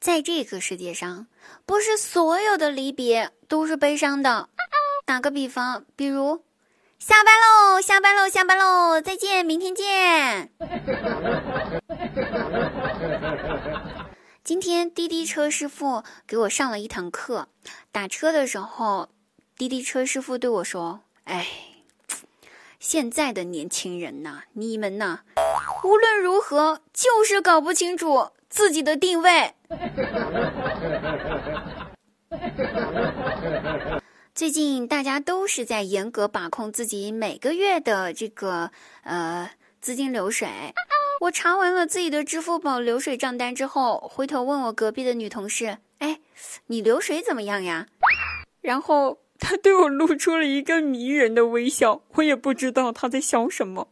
在这个世界上，不是所有的离别都是悲伤的。打个比方，比如，下班喽，下班喽，下班喽，再见，明天见。今天滴滴车师傅给我上了一堂课，打车的时候，滴滴车师傅对我说：“哎，现在的年轻人呐，你们呐，无论如何就是搞不清楚自己的定位。”最近大家都是在严格把控自己每个月的这个呃资金流水。我查完了自己的支付宝流水账单之后，回头问我隔壁的女同事：“哎，你流水怎么样呀？”然后她对我露出了一个迷人的微笑，我也不知道她在笑什么，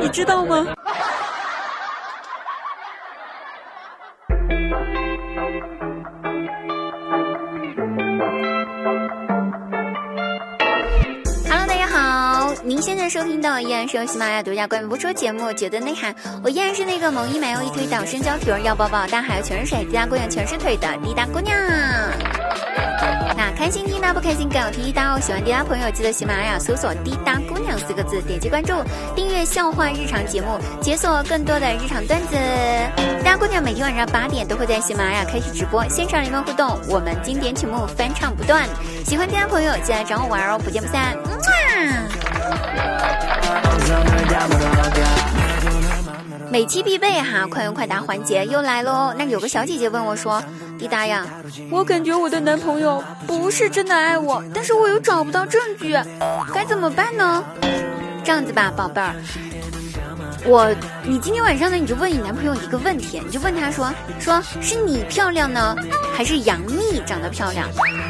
你知道吗？收听到依然是由喜马拉雅独家冠名播出节目《绝对内涵》，我依然是那个萌一买又一推倒身胶皮儿要抱抱，大海全是水，滴答姑娘全是腿的滴答姑娘。那开心滴答不开心更要滴答哦！喜欢滴答朋友记得喜马拉雅搜索“滴答姑娘”四个字，点击关注，订阅笑话日常节目，解锁更多的日常段子。滴答姑娘每天晚上八点都会在喜马拉雅开启直播，现场连麦互动，我们经典曲目翻唱不断。喜欢滴答朋友记得找我玩哦，不见不散嗯。每期必备哈，快问快答环节又来喽。那有个小姐姐问我说：“滴答呀，我感觉我的男朋友不是真的爱我，但是我又找不到证据，该怎么办呢？”这样子吧，宝贝儿，我你今天晚上呢，你就问你男朋友一个问题，你就问他说：“说是你漂亮呢，还是杨幂长得漂亮？”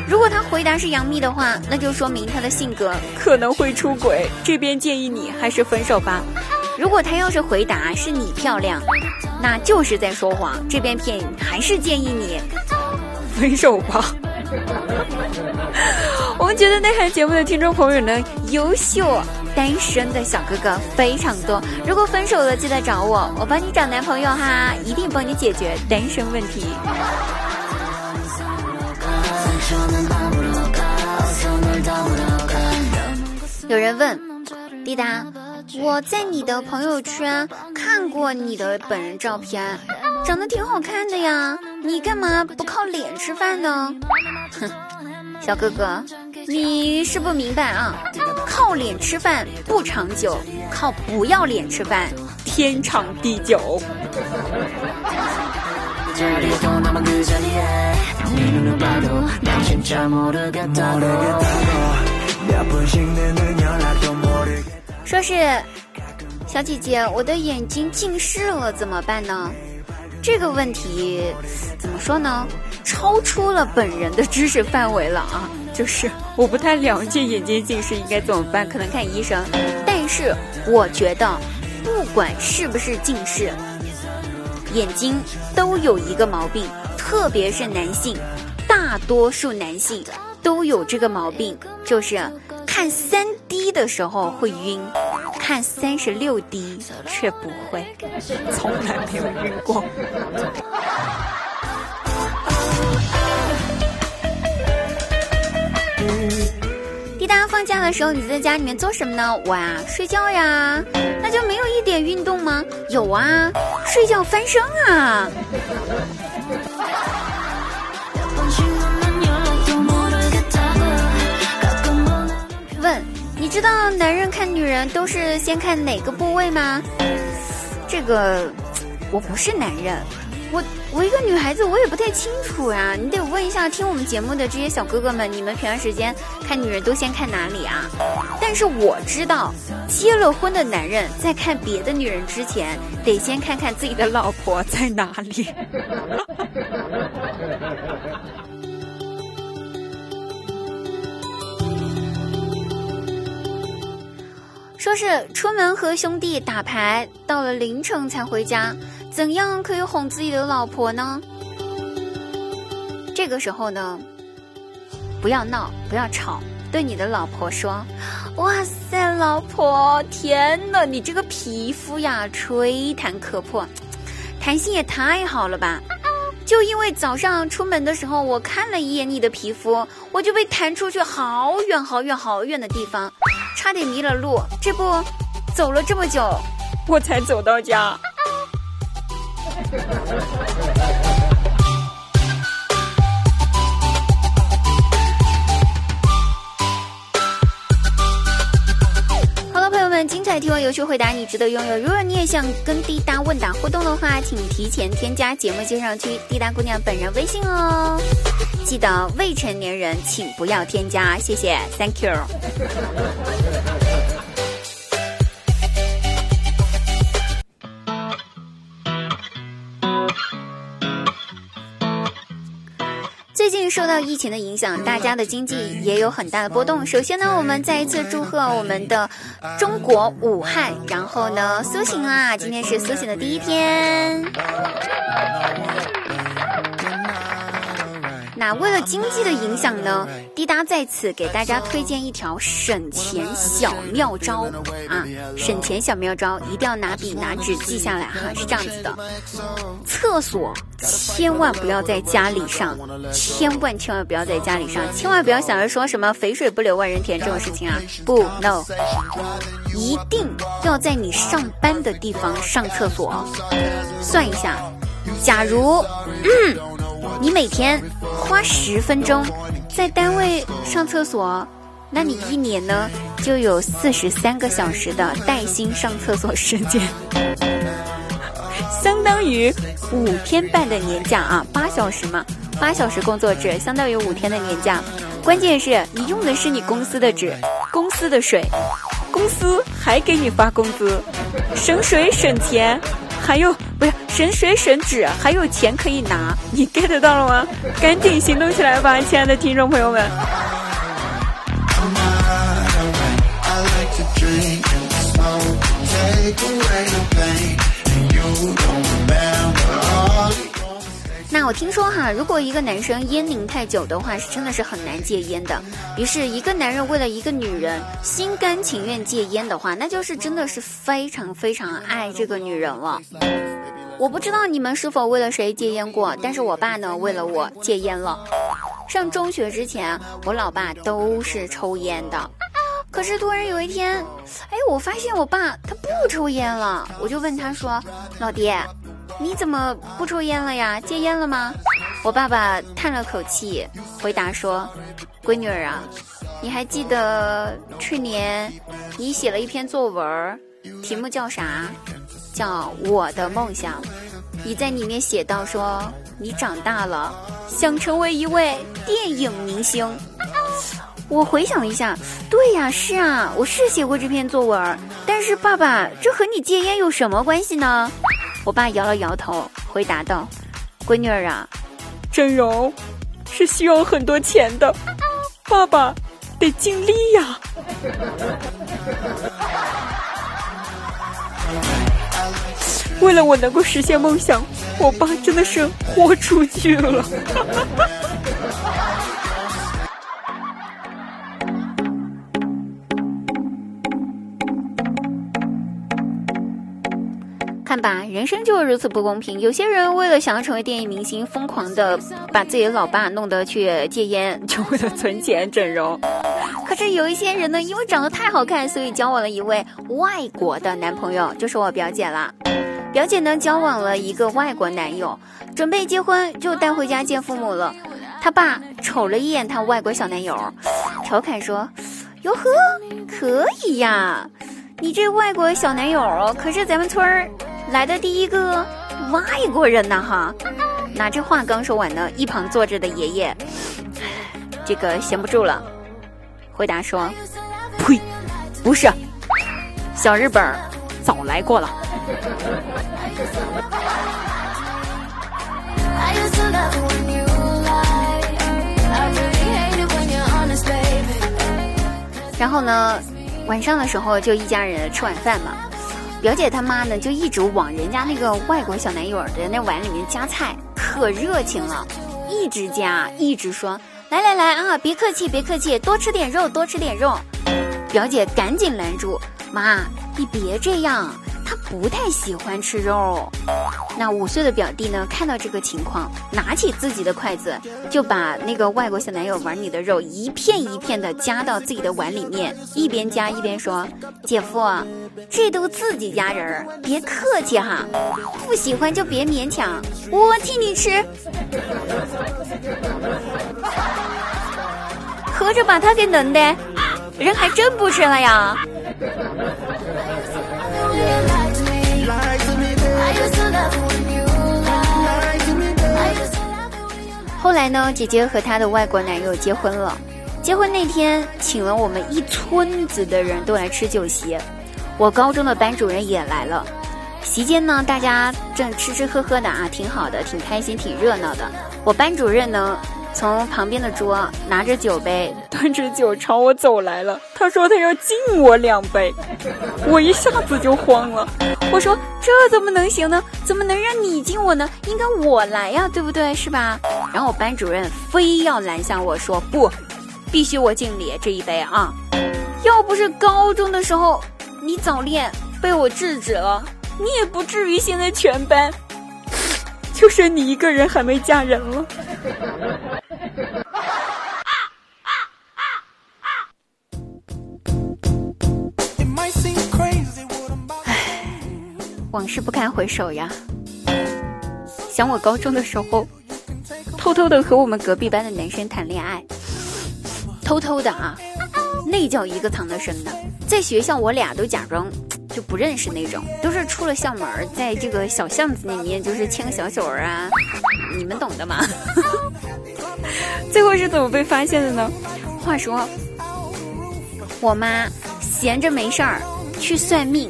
如果他回答是杨幂的话，那就说明他的性格可能会出轨。这边建议你还是分手吧。如果他要是回答是你漂亮，那就是在说谎。这边骗还是建议你分手吧。我们觉得那台节目的听众朋友呢，优秀单身的小哥哥非常多。如果分手了，记得找我，我帮你找男朋友哈，一定帮你解决单身问题。有人问，滴答。我在你的朋友圈看过你的本人照片，长得挺好看的呀。你干嘛不靠脸吃饭呢？哼，小哥哥，你是不明白啊，靠脸吃饭不长久，靠不要脸吃饭天长地久。说是小姐姐，我的眼睛近视了，怎么办呢？这个问题怎么说呢？超出了本人的知识范围了啊！就是我不太了解眼睛近视应该怎么办，可能看医生。但是我觉得，不管是不是近视，眼睛都有一个毛病，特别是男性，大多数男性都有这个毛病，就是。看三 D 的时候会晕，看三十六 D 却不会，从来没有晕过。大家放假的时候你在家里面做什么呢？我啊，睡觉呀，那就没有一点运动吗？有啊，睡觉翻身啊。问你知道男人看女人都是先看哪个部位吗？这个我不是男人，我我一个女孩子，我也不太清楚呀。你得问一下听我们节目的这些小哥哥们，你们平常时间看女人都先看哪里啊？但是我知道，结了婚的男人在看别的女人之前，得先看看自己的老婆在哪里。说是出门和兄弟打牌，到了凌晨才回家，怎样可以哄自己的老婆呢？这个时候呢，不要闹，不要吵，对你的老婆说：“哇塞，老婆，天呐，你这个皮肤呀，吹弹可破，弹性也太好了吧！就因为早上出门的时候，我看了一眼你的皮肤，我就被弹出去好远好远好远的地方，差点迷了路。这不，走了这么久，我才走到家。好了，朋友们精彩提问有趣回答你值得拥有。如果你也想跟滴答问答互动的话，请提前添加节目介绍区滴答姑娘本人微信哦。记得未成年人请不要添加，谢谢，Thank you。受到疫情的影响，大家的经济也有很大的波动。首先呢，我们再一次祝贺我们的中国武汉，然后呢苏醒啦！今天是苏醒的第一天。那为了经济的影响呢，滴答在此给大家推荐一条省钱小妙招啊！省钱小妙招一定要拿笔拿纸记下来哈，是这样子的：厕所千万不要在家里上，千万千万不要在家里上，千万不要想着说什么肥水不流外人田这种事情啊！不，no，一定要在你上班的地方上厕所。算一下，假如嗯。你每天花十分钟在单位上厕所，那你一年呢就有四十三个小时的带薪上厕所时间，相当于五天半的年假啊！八小时嘛，八小时工作制相当于五天的年假。关键是你用的是你公司的纸，公司的水，公司还给你发工资，省水省钱。还有省水省纸，还有钱可以拿，你 get 到了吗？赶紧行动起来吧，亲爱的听众朋友们！那我听说哈，如果一个男生烟龄太久的话，是真的是很难戒烟的。于是，一个男人为了一个女人心甘情愿戒烟的话，那就是真的是非常非常爱这个女人了。我不知道你们是否为了谁戒烟过，但是我爸呢，为了我戒烟了。上中学之前，我老爸都是抽烟的，可是突然有一天，哎，我发现我爸他不抽烟了，我就问他说：“老爹。”你怎么不抽烟了呀？戒烟了吗？我爸爸叹了口气，回答说：“闺女儿啊，你还记得去年你写了一篇作文，题目叫啥？叫我的梦想。你在里面写到说你长大了想成为一位电影明星。我回想一下，对呀，是啊，我是写过这篇作文。但是爸爸，这和你戒烟有什么关系呢？”我爸摇了摇头，回答道：“闺女儿啊，整容是需要很多钱的，爸爸得尽力呀。”为了我能够实现梦想，我爸真的是豁出去了。看吧，人生就是如此不公平。有些人为了想要成为电影明星，疯狂的把自己的老爸弄得去戒烟，就为了存钱整容。可是有一些人呢，因为长得太好看，所以交往了一位外国的男朋友，就是我表姐了。表姐呢，交往了一个外国男友，准备结婚就带回家见父母了。他爸瞅了一眼她外国小男友，调侃说：“哟呵，可以呀，你这外国小男友可是咱们村儿。”来的第一个外国人呐，哈！那这话刚说完呢，一旁坐着的爷爷，这个闲不住了，回答说：“呸，不是，小日本早来过了。”然后呢，晚上的时候就一家人吃晚饭嘛。表姐他妈呢，就一直往人家那个外国小男友的那碗里面夹菜，可热情了，一直夹，一直说来来来啊，别客气别客气，多吃点肉多吃点肉。表姐赶紧拦住，妈，你别这样，他不太喜欢吃肉。那五岁的表弟呢，看到这个情况，拿起自己的筷子，就把那个外国小男友碗里的肉一片一片的夹到自己的碗里面，一边夹一边说：“姐夫，这都自己家人，别客气哈，不喜欢就别勉强，我替你吃。”合着把他给弄的，人还真不吃了呀。后来呢，姐姐和她的外国男友结婚了。结婚那天，请了我们一村子的人都来吃酒席，我高中的班主任也来了。席间呢，大家正吃吃喝喝的啊，挺好的，挺开心，挺热闹的。我班主任呢。从旁边的桌拿着酒杯，端着酒朝我走来了。他说他要敬我两杯，我一下子就慌了。我说这怎么能行呢？怎么能让你敬我呢？应该我来呀，对不对？是吧？然后我班主任非要拦下我说不，必须我敬你这一杯啊！要不是高中的时候你早恋被我制止了，你也不至于现在全班 就剩你一个人还没嫁人了。往事不堪回首呀，想我高中的时候，偷偷的和我们隔壁班的男生谈恋爱，偷偷的啊，那叫一个藏得深的。在学校，我俩都假装就不认识那种，都是出了校门，在这个小巷子里面，就是牵个小手啊，你们懂的嘛。最后是怎么被发现的呢？话说，我妈闲着没事儿去算命。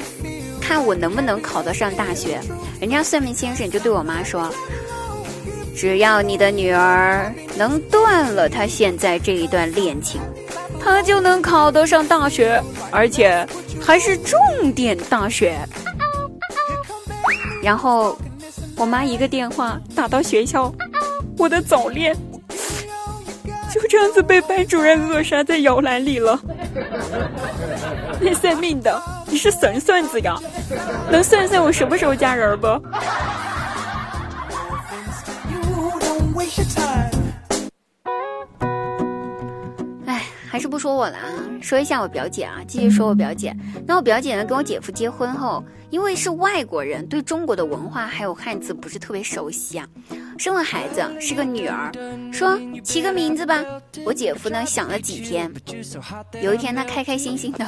看我能不能考得上大学，人家算命先生就对我妈说：“只要你的女儿能断了她现在这一段恋情，她就能考得上大学，而且还是重点大学。”然后我妈一个电话打到学校，我的早恋 就这样子被班主任扼杀在摇篮里了。那算命的，你是神算子呀？能算算我什么时候嫁人不？哎，还是不说我了啊，说一下我表姐啊，继续说我表姐。那我表姐呢，跟我姐夫结婚后，因为是外国人，对中国的文化还有汉字不是特别熟悉啊。生了孩子是个女儿，说起个名字吧。我姐夫呢想了几天，有一天他开开心心的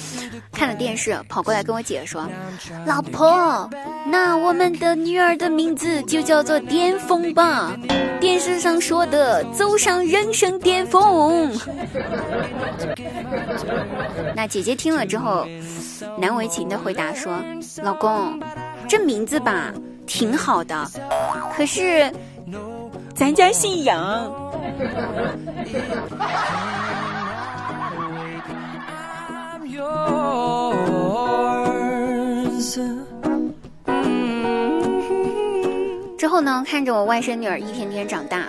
看了电视，跑过来跟我姐说：“老婆，那我们的女儿的名字就叫做巅峰吧。电视上说的走上人生巅峰。” 那姐姐听了之后，难为情的回答说：“老公，这名字吧。”挺好的，可是咱家姓杨。之后呢，看着我外甥女儿一天天长大，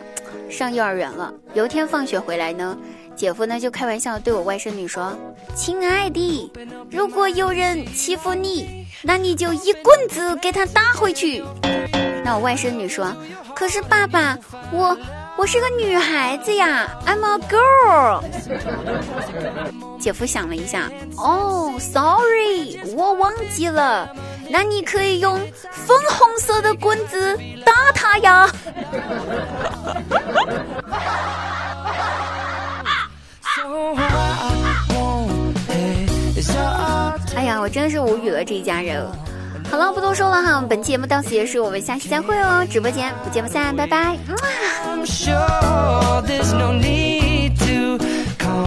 上幼儿园了。有一天放学回来呢，姐夫呢就开玩笑对我外甥女说：“亲爱的，如果有人欺负你。”那你就一棍子给他打回去。那我外甥女说：“可是爸爸，我我是个女孩子呀，I'm a girl。”姐夫想了一下，哦，sorry，我忘记了。那你可以用粉红色的棍子打他呀。我真的是无语了，这一家人。好了，不多说了哈，本期节目到此结束，我们下期再会哦，直播间不见不散，拜拜。